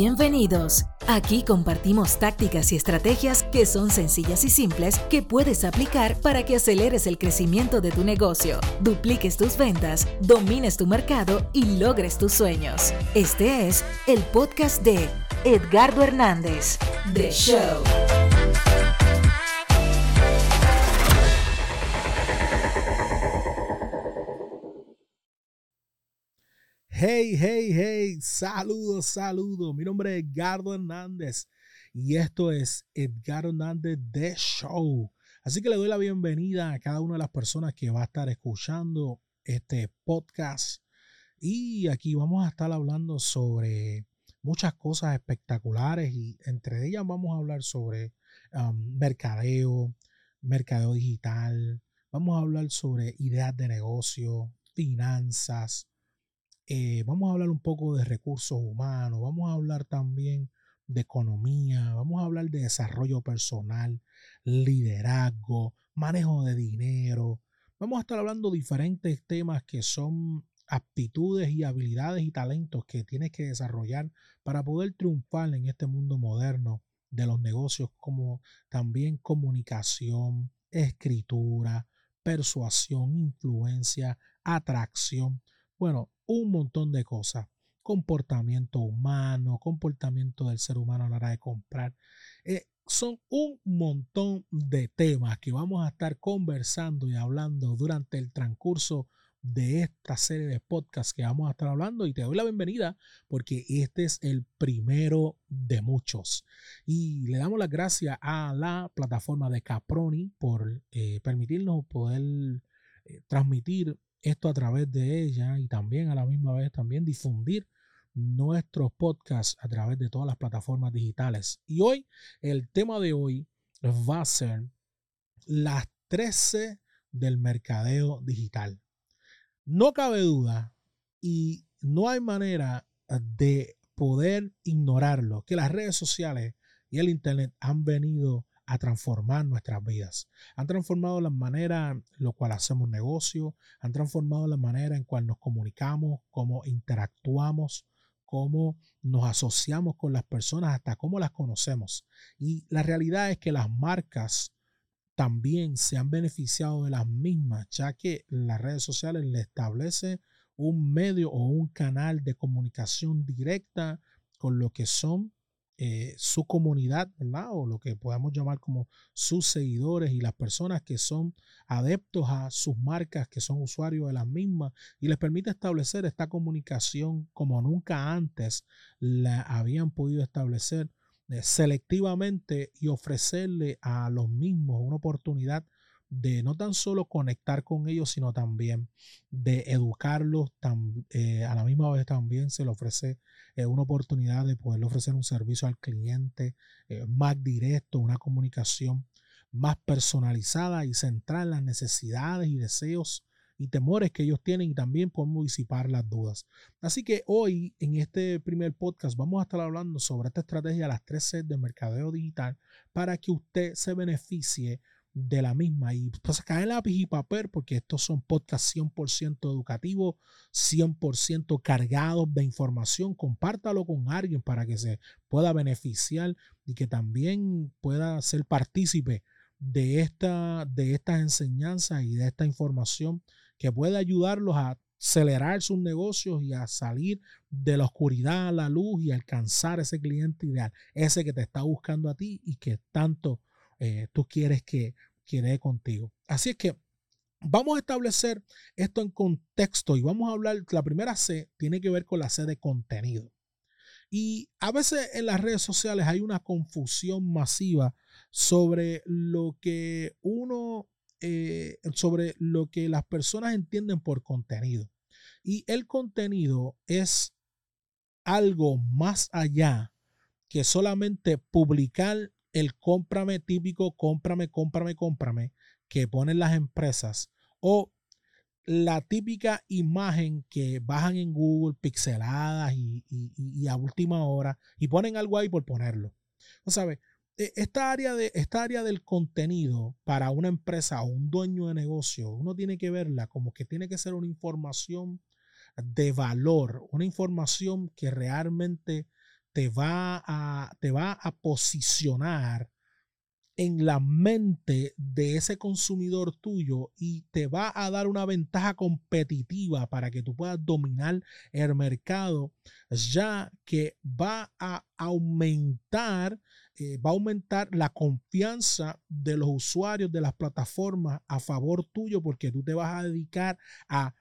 Bienvenidos. Aquí compartimos tácticas y estrategias que son sencillas y simples que puedes aplicar para que aceleres el crecimiento de tu negocio, dupliques tus ventas, domines tu mercado y logres tus sueños. Este es el podcast de Edgardo Hernández, The Show. Hey, hey, hey, saludos, saludos. Mi nombre es Edgardo Hernández y esto es Edgardo Hernández The Show. Así que le doy la bienvenida a cada una de las personas que va a estar escuchando este podcast. Y aquí vamos a estar hablando sobre muchas cosas espectaculares y entre ellas vamos a hablar sobre um, mercadeo, mercadeo digital. Vamos a hablar sobre ideas de negocio, finanzas eh, vamos a hablar un poco de recursos humanos, vamos a hablar también de economía, vamos a hablar de desarrollo personal, liderazgo, manejo de dinero. Vamos a estar hablando de diferentes temas que son aptitudes y habilidades y talentos que tienes que desarrollar para poder triunfar en este mundo moderno de los negocios, como también comunicación, escritura, persuasión, influencia, atracción. Bueno, un montón de cosas. Comportamiento humano, comportamiento del ser humano a la hora de comprar. Eh, son un montón de temas que vamos a estar conversando y hablando durante el transcurso de esta serie de podcasts que vamos a estar hablando y te doy la bienvenida porque este es el primero de muchos. Y le damos las gracias a la plataforma de Caproni por eh, permitirnos poder eh, transmitir esto a través de ella y también a la misma vez también difundir nuestros podcasts a través de todas las plataformas digitales. Y hoy, el tema de hoy va a ser las 13 del mercadeo digital. No cabe duda y no hay manera de poder ignorarlo, que las redes sociales y el Internet han venido a transformar nuestras vidas. Han transformado la manera en la cual hacemos negocio, han transformado la manera en cual nos comunicamos, cómo interactuamos, cómo nos asociamos con las personas, hasta cómo las conocemos. Y la realidad es que las marcas también se han beneficiado de las mismas, ya que las redes sociales le establece un medio o un canal de comunicación directa con lo que son eh, su comunidad, ¿verdad? O lo que podamos llamar como sus seguidores y las personas que son adeptos a sus marcas, que son usuarios de las mismas, y les permite establecer esta comunicación como nunca antes la habían podido establecer eh, selectivamente y ofrecerle a los mismos una oportunidad de no tan solo conectar con ellos, sino también de educarlos. Eh, a la misma vez también se le ofrece eh, una oportunidad de poder ofrecer un servicio al cliente eh, más directo, una comunicación más personalizada y centrada en las necesidades y deseos y temores que ellos tienen y también podemos disipar las dudas. Así que hoy en este primer podcast vamos a estar hablando sobre esta estrategia las tres sets de mercadeo digital para que usted se beneficie de la misma. Y pues caer lápiz y papel porque estos son podcasts 100% educativos, 100% cargados de información. Compártalo con alguien para que se pueda beneficiar y que también pueda ser partícipe de, esta, de estas enseñanzas y de esta información que puede ayudarlos a acelerar sus negocios y a salir de la oscuridad a la luz y alcanzar ese cliente ideal, ese que te está buscando a ti y que tanto eh, tú quieres que quede contigo. Así es que vamos a establecer esto en contexto y vamos a hablar, la primera C tiene que ver con la C de contenido. Y a veces en las redes sociales hay una confusión masiva sobre lo que uno, eh, sobre lo que las personas entienden por contenido. Y el contenido es algo más allá que solamente publicar el cómprame típico, cómprame, cómprame, cómprame, que ponen las empresas, o la típica imagen que bajan en Google pixeladas y, a última hora y ponen algo ahí por ponerlo. ¿No sabe? E, esta área, de, esta área del contenido para una empresa o un dueño de negocio, uno tiene que verla como que tiene que ser una información de valor, una información que realmente te va a, te va a posicionar en la mente de ese consumidor tuyo y te va a dar una ventaja competitiva para que tú puedas dominar el mercado, ya que va a aumentar, eh, va a aumentar la confianza de los usuarios de las plataformas a favor tuyo porque tú te vas a dedicar a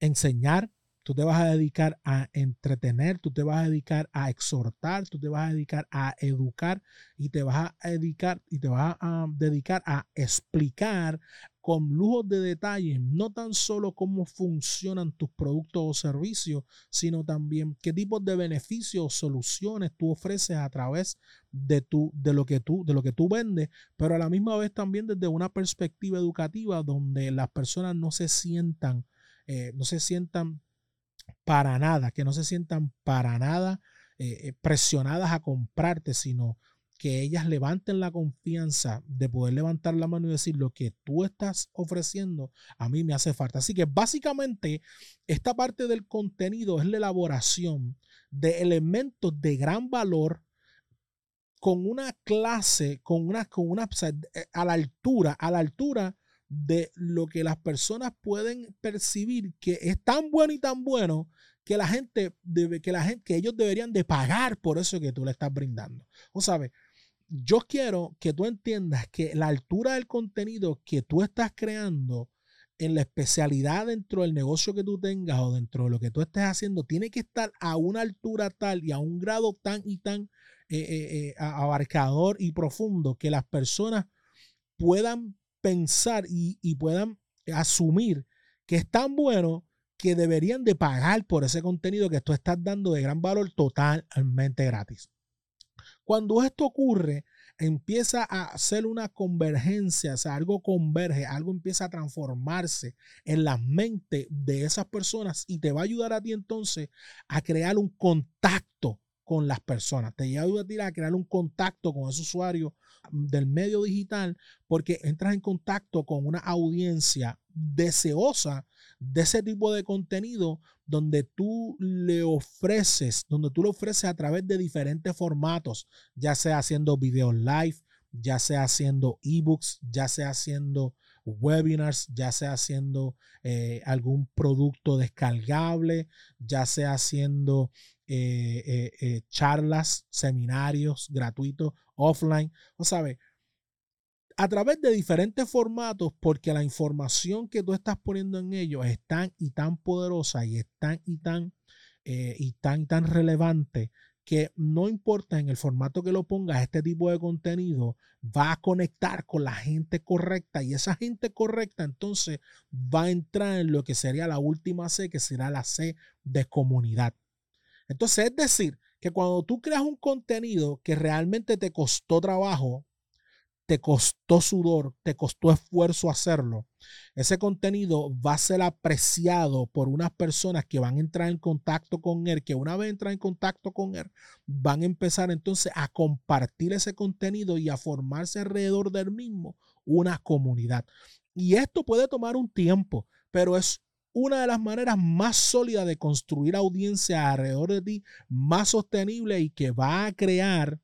enseñar Tú te vas a dedicar a entretener, tú te vas a dedicar a exhortar, tú te vas a dedicar a educar y te vas a dedicar y te vas a dedicar a explicar con lujos de detalle no tan solo cómo funcionan tus productos o servicios, sino también qué tipos de beneficios o soluciones tú ofreces a través de, tu, de, lo que tú, de lo que tú vendes, pero a la misma vez también desde una perspectiva educativa donde las personas no se sientan, eh, no se sientan para nada, que no se sientan para nada eh, eh, presionadas a comprarte, sino que ellas levanten la confianza de poder levantar la mano y decir lo que tú estás ofreciendo a mí me hace falta. Así que básicamente esta parte del contenido es la elaboración de elementos de gran valor con una clase, con una, con una, eh, a la altura, a la altura de lo que las personas pueden percibir que es tan bueno y tan bueno que la gente debe, que la gente, ellos deberían de pagar por eso que tú le estás brindando. O sabes, yo quiero que tú entiendas que la altura del contenido que tú estás creando en la especialidad dentro del negocio que tú tengas o dentro de lo que tú estés haciendo, tiene que estar a una altura tal y a un grado tan y tan eh, eh, eh, abarcador y profundo que las personas puedan pensar y, puedan asumir que es tan bueno que deberían de pagar por ese contenido que tú estás dando de gran valor totalmente gratis. Cuando esto ocurre, empieza a hacer una convergencia, o sea, algo converge, algo empieza a transformarse en la mente de esas personas y te va a ayudar a ti entonces a crear un contacto con las personas. Te ayuda a ti a crear un contacto con ese usuario del medio digital porque entras en contacto con una audiencia deseosa de ese tipo de contenido donde tú le ofreces, donde tú lo ofreces a través de diferentes formatos, ya sea haciendo videos live, ya sea haciendo ebooks, ya sea haciendo webinars, ya sea haciendo eh, algún producto descargable, ya sea haciendo eh, eh, charlas, seminarios gratuitos, offline. O sabe, a través de diferentes formatos, porque la información que tú estás poniendo en ellos es tan y tan poderosa y es tan y tan y tan tan relevante que no importa en el formato que lo pongas, este tipo de contenido va a conectar con la gente correcta y esa gente correcta entonces va a entrar en lo que sería la última C, que será la C de comunidad. Entonces, es decir, que cuando tú creas un contenido que realmente te costó trabajo, te costó sudor, te costó esfuerzo hacerlo, ese contenido va a ser apreciado por unas personas que van a entrar en contacto con él, que una vez entran en contacto con él, van a empezar entonces a compartir ese contenido y a formarse alrededor del mismo una comunidad. Y esto puede tomar un tiempo, pero es una de las maneras más sólidas de construir audiencia alrededor de ti, más sostenible y que va a crear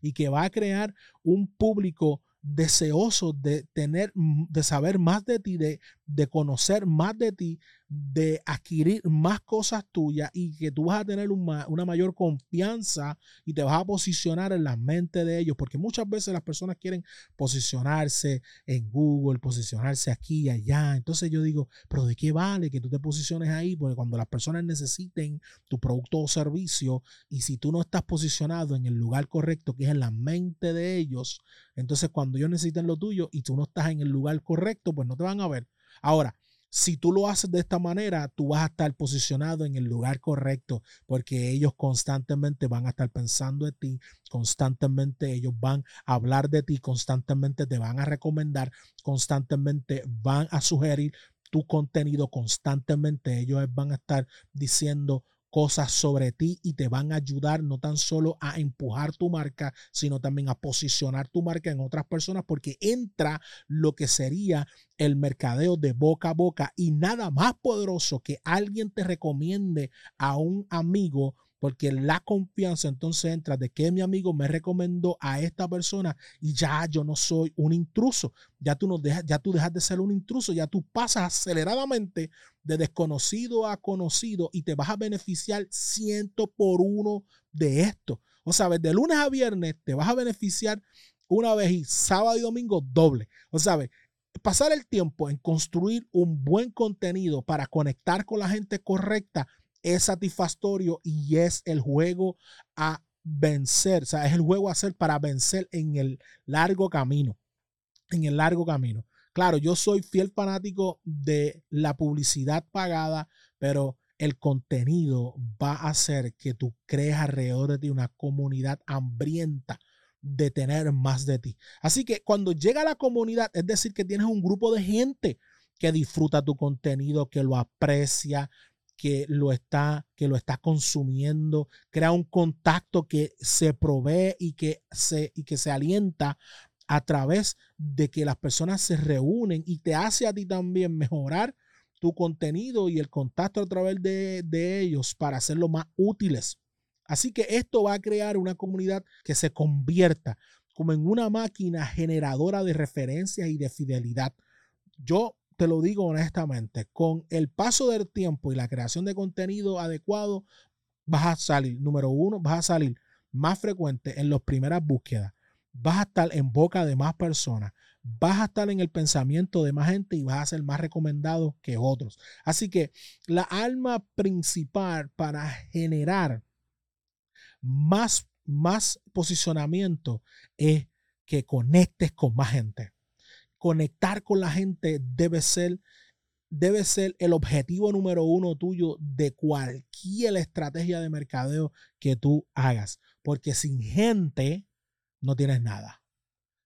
y que va a crear un público deseoso de tener, de saber más de ti, de, de conocer más de ti, de adquirir más cosas tuyas y que tú vas a tener una, mayor confianza y te vas a posicionar en la mente de ellos, porque muchas veces las personas quieren posicionarse en Google, posicionarse aquí y allá. Entonces yo digo, pero ¿de qué vale que tú te posiciones ahí? Porque cuando las personas necesiten tu producto o servicio y si tú no estás posicionado en el lugar correcto, que es en la mente de ellos, entonces cuando ellos necesiten lo tuyo y tú no estás en el lugar correcto, pues no te van a ver. Ahora, si tú lo haces de esta manera, tú vas a estar posicionado en el lugar correcto porque ellos constantemente van a estar pensando en ti, constantemente ellos van a hablar de ti, constantemente te van a recomendar, constantemente van a sugerir tu contenido, constantemente ellos van a estar diciendo cosas sobre ti y te van a ayudar no tan solo a empujar tu marca, sino también a posicionar tu marca en otras personas porque entra lo que sería el mercadeo de boca a boca y nada más poderoso que alguien te recomiende a un amigo porque la confianza entonces entra de que mi amigo me recomendó a esta persona y ya yo no soy un intruso. Ya tú, no dejas, ya tú dejas de ser un intruso, ya tú pasas aceleradamente de desconocido a conocido y te vas a beneficiar ciento por uno de esto. O sea, de lunes a viernes te vas a beneficiar una vez y sábado y domingo doble. O sea, pasar el tiempo en construir un buen contenido para conectar con la gente correcta es satisfactorio y es el juego a vencer, o sea, es el juego a hacer para vencer en el largo camino, en el largo camino. Claro, yo soy fiel fanático de la publicidad pagada, pero el contenido va a hacer que tú crees alrededor de ti una comunidad hambrienta de tener más de ti. Así que cuando llega la comunidad, es decir, que tienes un grupo de gente que disfruta tu contenido, que lo aprecia, que lo está, que lo está consumiendo, crea un contacto que se provee y que se, y que se alienta a través de que las personas se reúnen y te hace a ti también mejorar tu contenido y el contacto a través de, de ellos para hacerlo más útiles. Así que esto va a crear una comunidad que se convierta como en una máquina generadora de referencias y de fidelidad. Yo te lo digo honestamente, con el paso del tiempo y la creación de contenido adecuado, vas a salir, número uno, vas a salir más frecuente en las primeras búsquedas, vas a estar en boca de más personas, vas a estar en el pensamiento de más gente y vas a ser más recomendado que otros. Así que la alma principal para generar más, más posicionamiento es que conectes con más gente conectar con la gente debe ser, debe ser el objetivo número uno tuyo de cualquier estrategia de mercadeo que tú hagas. Porque sin gente no tienes nada.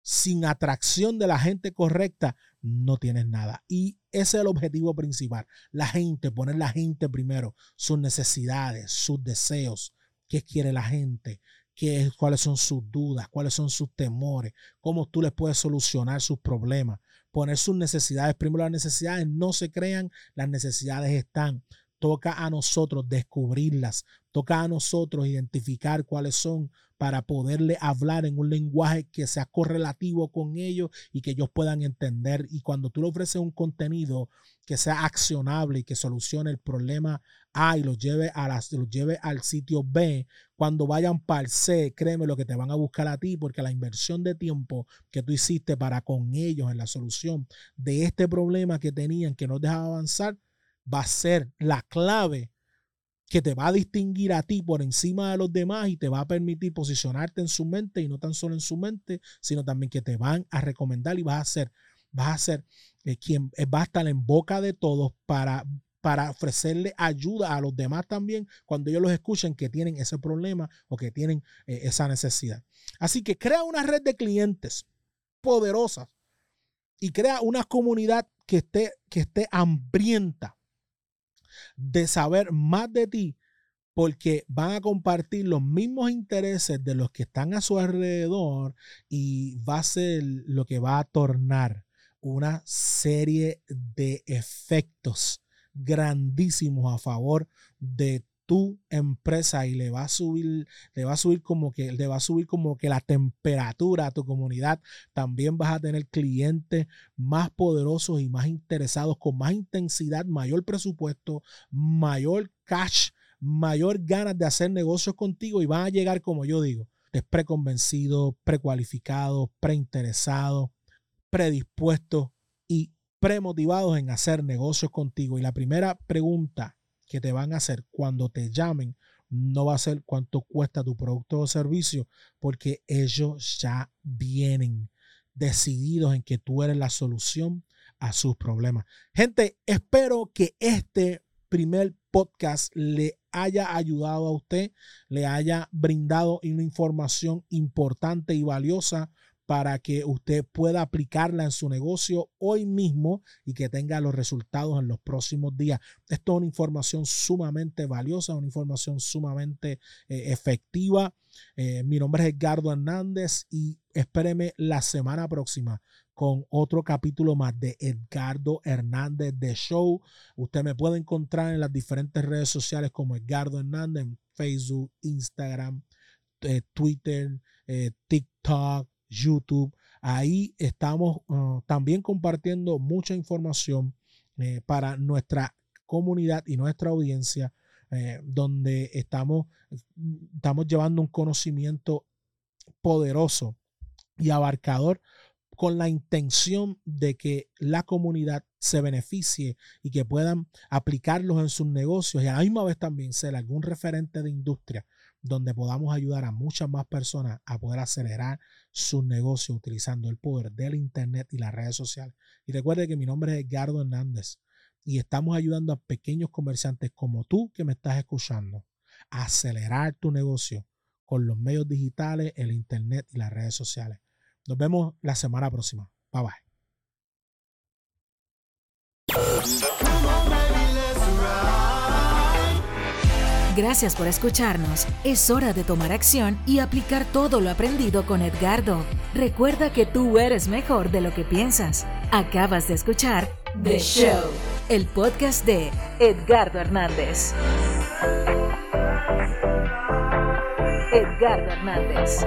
Sin atracción de la gente correcta, no tienes nada. Y ese es el objetivo principal. La gente, poner la gente primero, sus necesidades, sus deseos, qué quiere la gente, qué, cuáles son sus dudas, cuáles son sus temores, cómo tú les puedes solucionar sus problemas, poner sus necesidades. Primero las necesidades no se crean, las necesidades están. Toca a nosotros descubrirlas, toca a nosotros identificar cuáles son para poderle hablar en un lenguaje que sea correlativo con ellos y que ellos puedan entender. Y cuando tú le ofreces un contenido que sea accionable y que solucione el problema A y los lleve, a lleve al sitio B, cuando vayan para el C, créeme lo que te van a buscar a ti, porque la inversión de tiempo que tú hiciste para con ellos en la solución de este problema que tenían que no dejaba avanzar, va a ser la clave que te va a distinguir a ti por encima de los demás y te va a permitir posicionarte en su mente y no tan solo en su mente, sino también que te van a recomendar y vas a ser, vas a ser eh, quien eh, va a estar en boca de todos para, para ofrecerle ayuda a los demás también cuando ellos los escuchen que tienen ese problema o que tienen eh, esa necesidad. Así que crea una red de clientes poderosas y crea una comunidad que esté, que esté hambrienta de saber más de ti porque van a compartir los mismos intereses de los que están a su alrededor y va a ser lo que va a tornar una serie de efectos grandísimos a favor de tu empresa y le va a subir, le va a subir como que, le va a subir como que la temperatura a tu comunidad. También vas a tener clientes más poderosos y más interesados, con más intensidad, mayor presupuesto, mayor cash, mayor ganas de hacer negocios contigo y van a llegar, como yo digo, preconvencidos, precualificados, preinteresados, predispuestos y premotivados en hacer negocios contigo. Y la primera pregunta que te van a hacer cuando te llamen no va a ser cuánto cuesta tu producto o servicio, porque ellos ya vienen decididos en que tú eres la solución a sus problemas. Gente, espero que este primer podcast le haya ayudado a usted, le haya brindado una información importante y valiosa para que usted pueda aplicarla en su negocio hoy mismo y que tenga los resultados en los próximos días. Esto es una información sumamente valiosa, una información sumamente eh, efectiva. Eh, mi nombre es Edgardo Hernández y espéreme la semana próxima con otro capítulo más de Edgardo Hernández de Show. Usted me puede encontrar en las diferentes redes sociales como Edgardo Hernández, en Facebook, Instagram, eh, Twitter, TikTok, YouTube. Ahí estamos uh, también compartiendo mucha información eh, para nuestra comunidad y nuestra audiencia, donde estamos, estamos llevando un conocimiento poderoso y abarcador con la intención de que la comunidad se beneficie y que puedan aplicarlos en sus negocios y a la misma vez también ser algún referente de industria donde podamos ayudar a muchas más personas a poder acelerar sus negocios utilizando el poder del Internet y las redes sociales. Y recuerde que mi nombre es Edgardo Hernández y estamos ayudando a pequeños comerciantes como tú que me estás escuchando a acelerar tu negocio con los medios digitales, el Internet y las redes sociales. Nos vemos la semana próxima. Bye bye. Gracias por escucharnos. Es hora de tomar acción y aplicar todo lo aprendido con Edgardo. Recuerda que tú eres mejor de lo que piensas. Acabas de escuchar The Show, el podcast de Edgardo Hernández. Edgardo Hernández.